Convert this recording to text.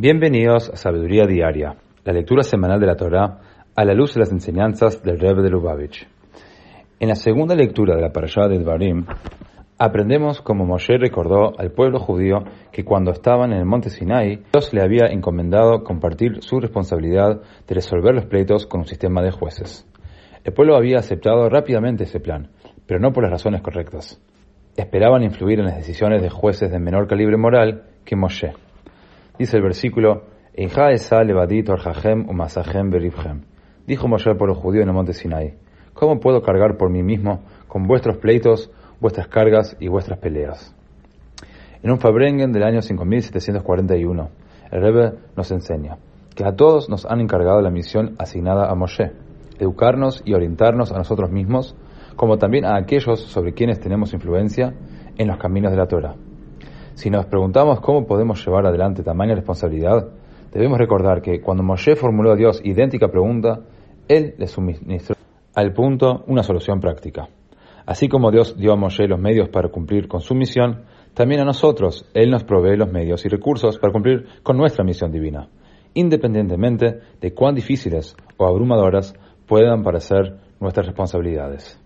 Bienvenidos a Sabiduría Diaria, la lectura semanal de la Torá a la luz de las enseñanzas del Rebbe de Lubavitch. En la segunda lectura de la parashá de Dvarim, aprendemos cómo Moshe recordó al pueblo judío que cuando estaban en el monte Sinai, Dios le había encomendado compartir su responsabilidad de resolver los pleitos con un sistema de jueces. El pueblo había aceptado rápidamente ese plan, pero no por las razones correctas. Esperaban influir en las decisiones de jueces de menor calibre moral que Moshe. Dice el versículo, Dijo Moshe al pueblo judío en el monte Sinai, ¿cómo puedo cargar por mí mismo con vuestros pleitos, vuestras cargas y vuestras peleas? En un Fabrengen del año 5741, el Rebbe nos enseña que a todos nos han encargado la misión asignada a Moshe, educarnos y orientarnos a nosotros mismos, como también a aquellos sobre quienes tenemos influencia en los caminos de la Torah. Si nos preguntamos cómo podemos llevar adelante tamaña responsabilidad, debemos recordar que cuando Moshe formuló a Dios idéntica pregunta, Él le suministró al punto una solución práctica. Así como Dios dio a Moshe los medios para cumplir con su misión, también a nosotros Él nos provee los medios y recursos para cumplir con nuestra misión divina, independientemente de cuán difíciles o abrumadoras puedan parecer nuestras responsabilidades.